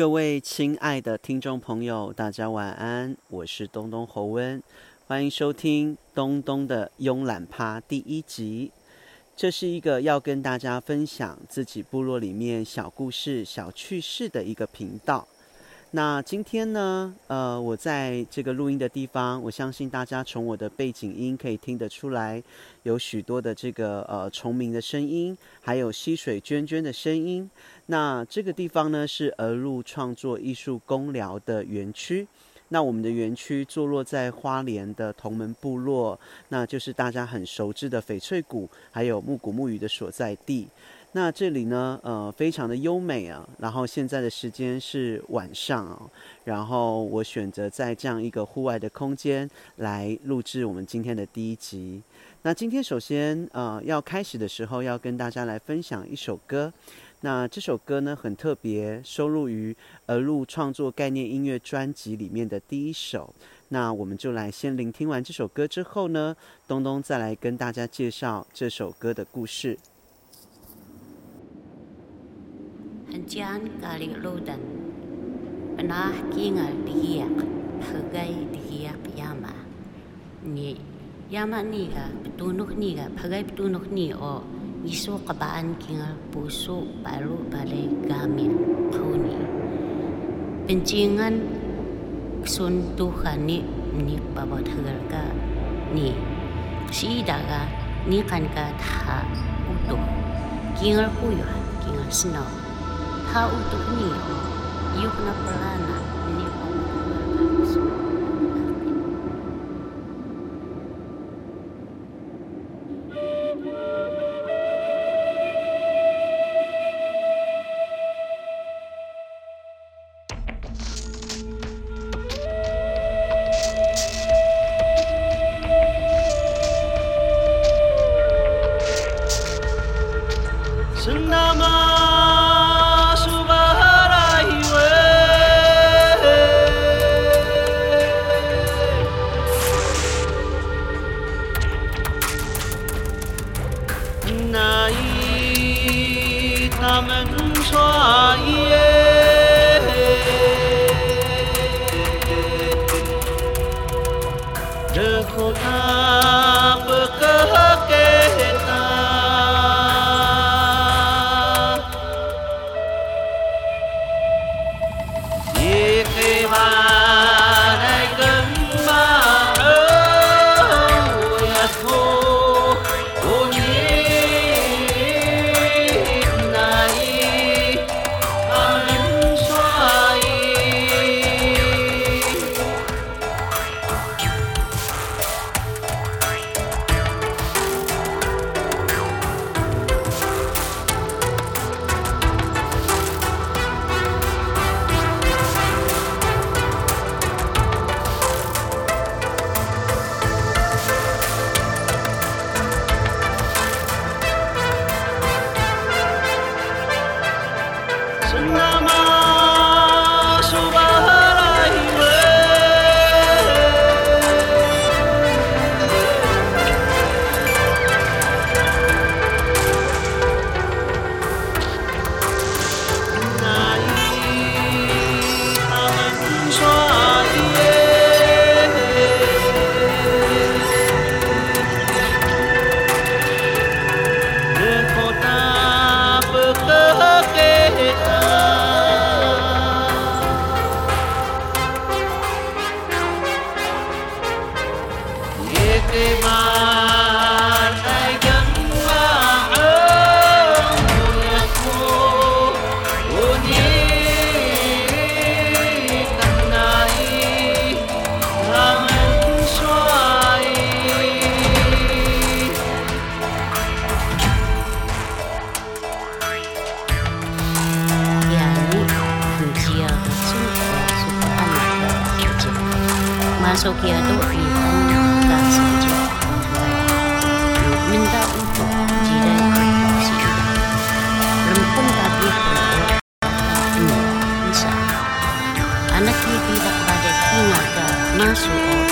各位亲爱的听众朋友，大家晚安，我是东东侯温，欢迎收听东东的慵懒趴第一集。这是一个要跟大家分享自己部落里面小故事、小趣事的一个频道。那今天呢，呃，我在这个录音的地方，我相信大家从我的背景音可以听得出来，有许多的这个呃虫鸣的声音，还有溪水涓涓的声音。那这个地方呢，是鹅路创作艺术公寮的园区。那我们的园区坐落在花莲的同门部落，那就是大家很熟知的翡翠谷，还有木谷木鱼的所在地。那这里呢，呃，非常的优美啊。然后现在的时间是晚上啊。然后我选择在这样一个户外的空间来录制我们今天的第一集。那今天首先呃要开始的时候，要跟大家来分享一首歌。那这首歌呢很特别，收录于而路创作概念音乐专辑里面的第一首。那我们就来先聆听完这首歌之后呢，东东再来跟大家介绍这首歌的故事。Hanchan kali ludan. Penah kingal dihiyak Pagay dihiyak yama. Ni Yama ni Petunuk ni ka Pagay petunuk ni o Isu kabaan kingal puso Baru balay gamin Kauni Pencingan Suntuhan ni Ni hagal ka Ni. Sida ka Ni kan ka Utuh. Kingal kuyuhan Kingal snow How to me, you've na plano Anak TV Akbar Desi Naga Masu'ud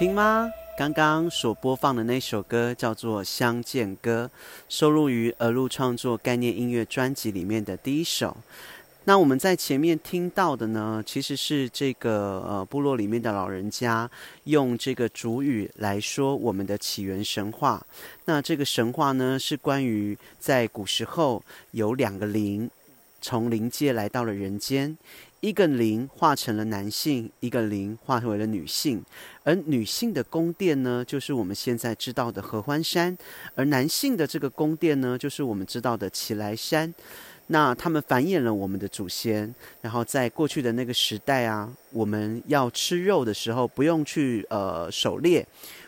听吗？刚刚所播放的那首歌叫做《相见歌》，收录于儿路创作概念音乐专辑里面的第一首。那我们在前面听到的呢，其实是这个呃部落里面的老人家用这个主语来说我们的起源神话。那这个神话呢，是关于在古时候有两个灵从灵界来到了人间。一个灵化成了男性，一个灵化为了女性，而女性的宫殿呢，就是我们现在知道的合欢山，而男性的这个宫殿呢，就是我们知道的奇来山。那他们繁衍了我们的祖先，然后在过去的那个时代啊，我们要吃肉的时候，不用去呃狩猎，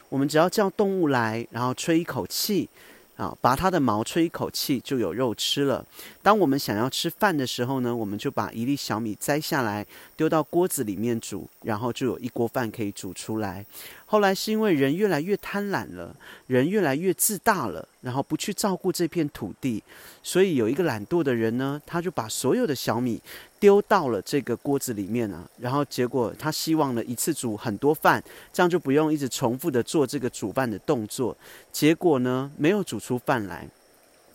我们只要叫动物来，然后吹一口气。啊，拔它的毛，吹一口气就有肉吃了。当我们想要吃饭的时候呢，我们就把一粒小米摘下来，丢到锅子里面煮，然后就有一锅饭可以煮出来。后来是因为人越来越贪婪了，人越来越自大了，然后不去照顾这片土地，所以有一个懒惰的人呢，他就把所有的小米丢到了这个锅子里面啊，然后结果他希望呢一次煮很多饭，这样就不用一直重复的做这个煮饭的动作。结果呢，没有煮出饭来，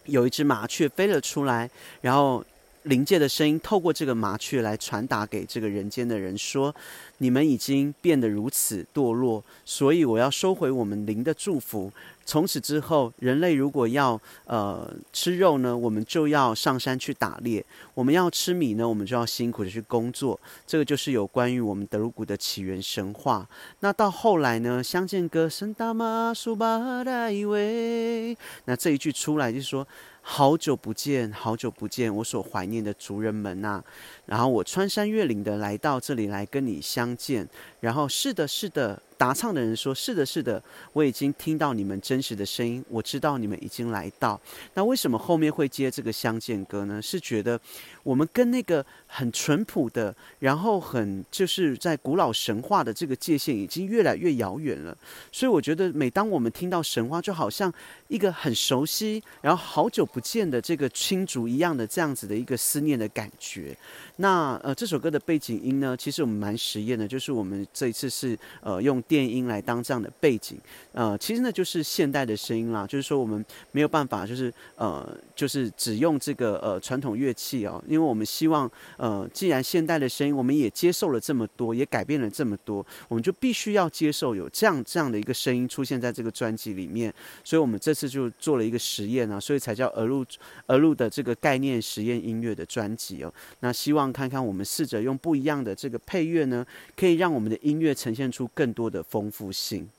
有一只麻雀飞了出来，然后。灵界的声音透过这个麻雀来传达给这个人间的人说：“你们已经变得如此堕落，所以我要收回我们灵的祝福。从此之后，人类如果要呃吃肉呢，我们就要上山去打猎；我们要吃米呢，我们就要辛苦的去工作。这个就是有关于我们德鲁古的起源神话。那到后来呢，相见歌声大马苏巴达伊维，那这一句出来就是说。”好久不见，好久不见，我所怀念的族人们呐！然后我穿山越岭的来到这里来跟你相相见。然后是的，是的。答唱的人说：“是的，是的，我已经听到你们真实的声音，我知道你们已经来到。那为什么后面会接这个相见歌呢？是觉得我们跟那个很淳朴的，然后很就是在古老神话的这个界限已经越来越遥远了。所以我觉得，每当我们听到神话，就好像一个很熟悉，然后好久不见的这个亲族一样的这样子的一个思念的感觉。那呃，这首歌的背景音呢，其实我们蛮实验的，就是我们这一次是呃用。电音来当这样的背景，呃，其实呢就是现代的声音啦，就是说我们没有办法，就是呃，就是只用这个呃传统乐器哦，因为我们希望呃，既然现代的声音我们也接受了这么多，也改变了这么多，我们就必须要接受有这样这样的一个声音出现在这个专辑里面，所以我们这次就做了一个实验啊，所以才叫儿录儿录的这个概念实验音乐的专辑哦。那希望看看我们试着用不一样的这个配乐呢，可以让我们的音乐呈现出更多。的丰富性。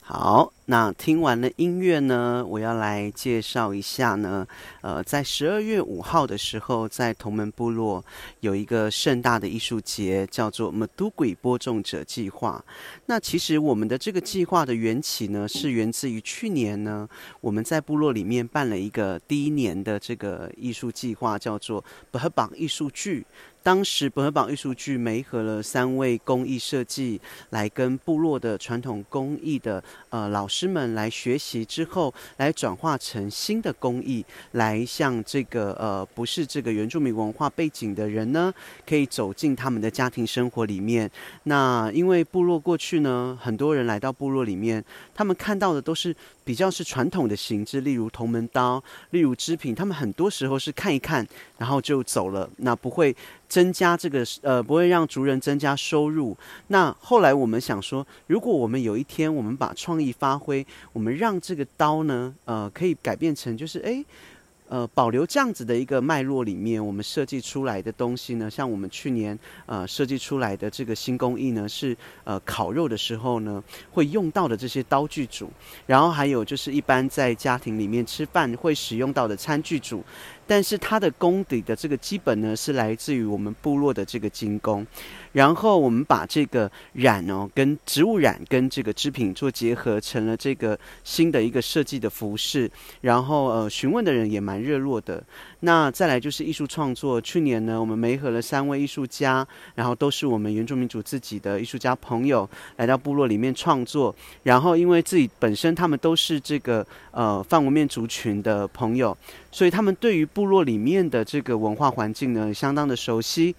好，那听完了音乐呢，我要来介绍一下呢。呃，在十二月五号的时候，在同门部落有一个盛大的艺术节，叫做“马都鬼播种者计划”。那其实我们的这个计划的缘起呢，是源自于去年呢，我们在部落里面办了一个第一年的这个艺术计划，叫做“不合榜艺术剧”。当时本合榜艺术剧媒合了三位工艺设计，来跟部落的传统工艺的呃老师们来学习之后，来转化成新的工艺，来向这个呃不是这个原住民文化背景的人呢，可以走进他们的家庭生活里面。那因为部落过去呢，很多人来到部落里面，他们看到的都是比较是传统的形制，例如铜门刀，例如织品，他们很多时候是看一看，然后就走了，那不会。增加这个呃，不会让族人增加收入。那后来我们想说，如果我们有一天我们把创意发挥，我们让这个刀呢，呃，可以改变成就是哎。呃，保留这样子的一个脉络里面，我们设计出来的东西呢，像我们去年呃设计出来的这个新工艺呢，是呃烤肉的时候呢会用到的这些刀具组，然后还有就是一般在家庭里面吃饭会使用到的餐具组，但是它的功底的这个基本呢是来自于我们部落的这个精工。然后我们把这个染哦，跟植物染跟这个织品做结合，成了这个新的一个设计的服饰。然后呃，询问的人也蛮热络的。那再来就是艺术创作，去年呢，我们媒合了三位艺术家，然后都是我们原住民族自己的艺术家朋友，来到部落里面创作。然后因为自己本身他们都是这个呃泛文面族群的朋友，所以他们对于部落里面的这个文化环境呢，相当的熟悉。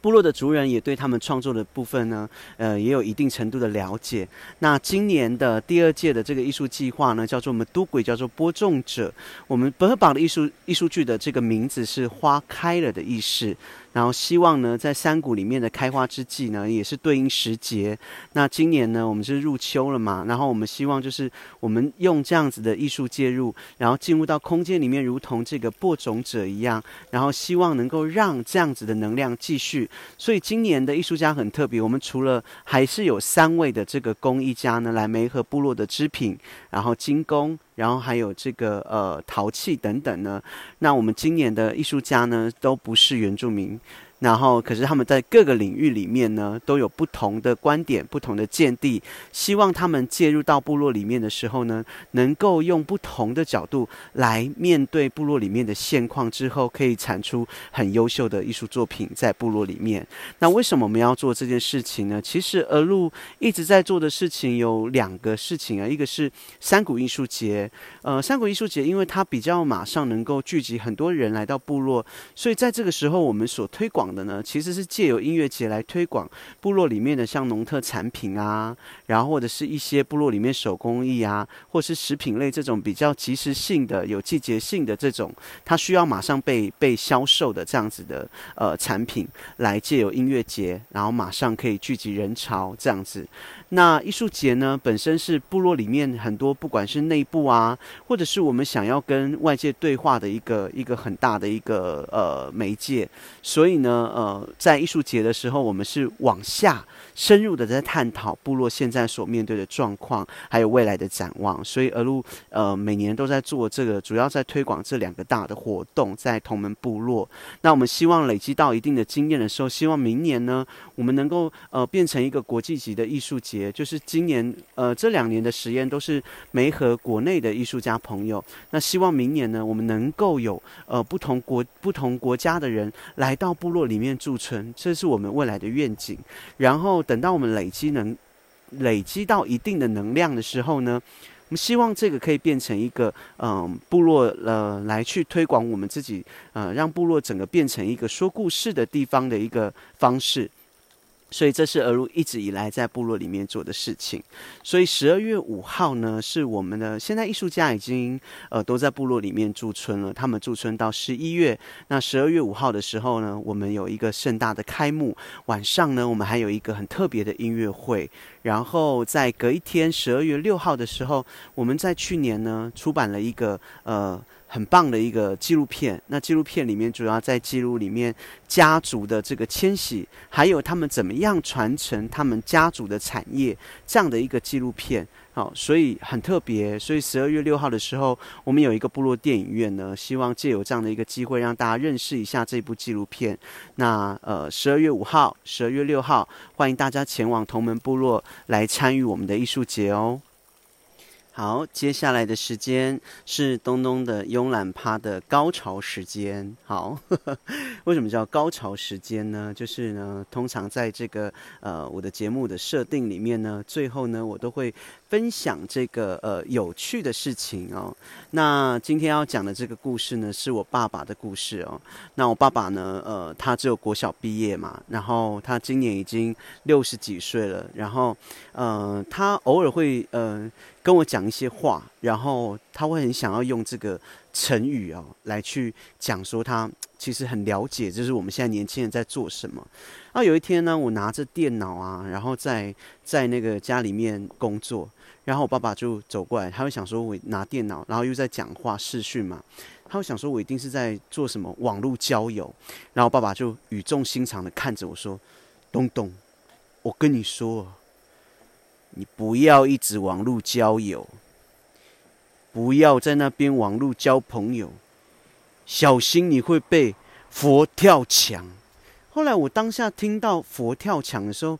部落的族人也对他们创作的部分呢，呃，也有一定程度的了解。那今年的第二届的这个艺术计划呢，叫做我们都鬼，叫做播种者。我们本河榜的艺术艺术剧的这个名字是花开了的意思。然后希望呢，在山谷里面的开花之际呢，也是对应时节。那今年呢，我们是入秋了嘛，然后我们希望就是我们用这样子的艺术介入，然后进入到空间里面，如同这个播种者一样，然后希望能够让这样子的能量继续。所以今年的艺术家很特别，我们除了还是有三位的这个工艺家呢，来梅河部落的织品，然后精工。然后还有这个呃陶器等等呢，那我们今年的艺术家呢都不是原住民。然后，可是他们在各个领域里面呢，都有不同的观点、不同的见地。希望他们介入到部落里面的时候呢，能够用不同的角度来面对部落里面的现况，之后可以产出很优秀的艺术作品在部落里面。那为什么我们要做这件事情呢？其实鹅路一直在做的事情有两个事情啊，一个是山谷艺术节。呃，山谷艺术节，因为它比较马上能够聚集很多人来到部落，所以在这个时候，我们所推广。的呢，其实是借由音乐节来推广部落里面的像农特产品啊，然后或者是一些部落里面手工艺啊，或是食品类这种比较即时性的、有季节性的这种，它需要马上被被销售的这样子的呃产品，来借由音乐节，然后马上可以聚集人潮这样子。那艺术节呢，本身是部落里面很多，不管是内部啊，或者是我们想要跟外界对话的一个一个很大的一个呃媒介，所以呢，呃，在艺术节的时候，我们是往下深入的在探讨部落现在所面对的状况，还有未来的展望。所以，而路呃每年都在做这个，主要在推广这两个大的活动，在同门部落。那我们希望累积到一定的经验的时候，希望明年呢，我们能够呃变成一个国际级的艺术节。就是今年，呃，这两年的实验都是没和国内的艺术家朋友。那希望明年呢，我们能够有呃不同国、不同国家的人来到部落里面驻村，这是我们未来的愿景。然后等到我们累积能累积到一定的能量的时候呢，我们希望这个可以变成一个嗯部落呃来去推广我们自己呃让部落整个变成一个说故事的地方的一个方式。所以这是俄如一直以来在部落里面做的事情。所以十二月五号呢，是我们的现在艺术家已经呃都在部落里面驻村了。他们驻村到十一月，那十二月五号的时候呢，我们有一个盛大的开幕。晚上呢，我们还有一个很特别的音乐会。然后在隔一天，十二月六号的时候，我们在去年呢出版了一个呃。很棒的一个纪录片。那纪录片里面主要在记录里面家族的这个迁徙，还有他们怎么样传承他们家族的产业这样的一个纪录片。好，所以很特别。所以十二月六号的时候，我们有一个部落电影院呢，希望借有这样的一个机会，让大家认识一下这部纪录片。那呃，十二月五号、十二月六号，欢迎大家前往同门部落来参与我们的艺术节哦。好，接下来的时间是东东的慵懒趴的高潮时间。好，为什么叫高潮时间呢？就是呢，通常在这个呃我的节目的设定里面呢，最后呢我都会分享这个呃有趣的事情哦。那今天要讲的这个故事呢，是我爸爸的故事哦。那我爸爸呢，呃，他只有国小毕业嘛，然后他今年已经六十几岁了，然后呃，他偶尔会呃。跟我讲一些话，然后他会很想要用这个成语哦来去讲说他其实很了解，就是我们现在年轻人在做什么。然后有一天呢，我拿着电脑啊，然后在在那个家里面工作，然后我爸爸就走过来，他会想说我拿电脑，然后又在讲话视讯嘛，他会想说我一定是在做什么网络交友，然后爸爸就语重心长的看着我说：“东东，我跟你说。”你不要一直网络交友，不要在那边网络交朋友，小心你会被佛跳墙。后来我当下听到佛跳墙的时候，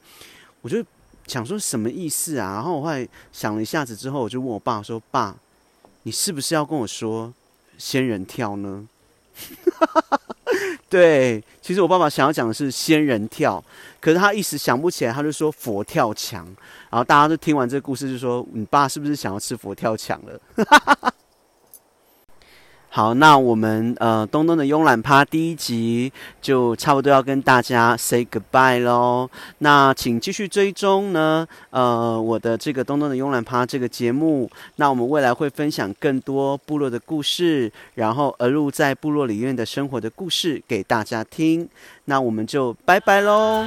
我就想说什么意思啊？然后我后来想了一下子之后，我就问我爸说：“爸，你是不是要跟我说仙人跳呢？” 对，其实我爸爸想要讲的是仙人跳，可是他一时想不起来，他就说佛跳墙。然后大家都听完这个故事，就说：“你爸是不是想要吃佛跳墙了？” 好，那我们呃东东的慵懒趴第一集就差不多要跟大家 say goodbye 喽。那请继续追踪呢，呃，我的这个东东的慵懒趴这个节目。那我们未来会分享更多部落的故事，然后而入在部落里面的生活的故事给大家听。那我们就拜拜喽。